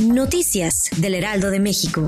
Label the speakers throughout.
Speaker 1: Noticias del Heraldo de México.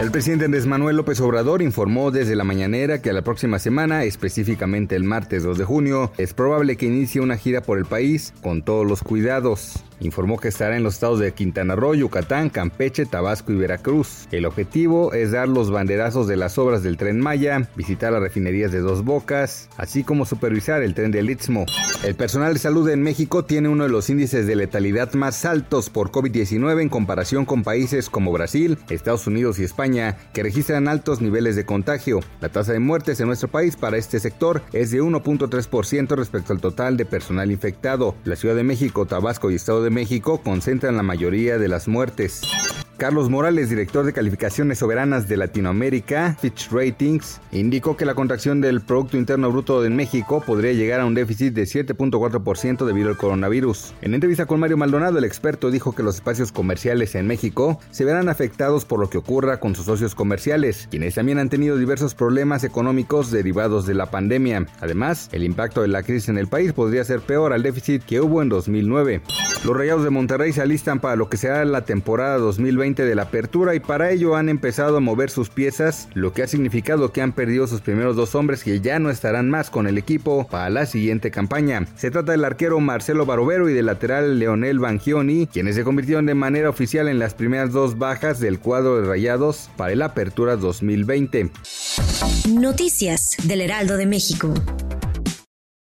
Speaker 2: El presidente Andrés Manuel López Obrador informó desde la mañanera que a la próxima semana, específicamente el martes 2 de junio, es probable que inicie una gira por el país con todos los cuidados. Informó que estará en los estados de Quintana Roo, Yucatán, Campeche, Tabasco y Veracruz. El objetivo es dar los banderazos de las obras del tren Maya, visitar las refinerías de Dos Bocas, así como supervisar el tren del Istmo. El personal de salud en México tiene uno de los índices de letalidad más altos por COVID-19 en comparación con países como Brasil, Estados Unidos y España, que registran altos niveles de contagio. La tasa de muertes en nuestro país para este sector es de 1.3% respecto al total de personal infectado. La Ciudad de México, Tabasco y Estado de México concentran la mayoría de las muertes. Carlos Morales, director de calificaciones soberanas de Latinoamérica, Fitch Ratings, indicó que la contracción del Producto Interno Bruto en México podría llegar a un déficit de 7.4% debido al coronavirus. En entrevista con Mario Maldonado, el experto dijo que los espacios comerciales en México se verán afectados por lo que ocurra con sus socios comerciales, quienes también han tenido diversos problemas económicos derivados de la pandemia. Además, el impacto de la crisis en el país podría ser peor al déficit que hubo en 2009. Los Rayados de Monterrey se alistan para lo que será la temporada 2020 de la apertura y para ello han empezado a mover sus piezas, lo que ha significado que han perdido sus primeros dos hombres que ya no estarán más con el equipo para la siguiente campaña. Se trata del arquero Marcelo Barovero y del lateral Leonel Bangioni, quienes se convirtieron de manera oficial en las primeras dos bajas del cuadro de Rayados para la apertura 2020.
Speaker 1: Noticias del Heraldo de México.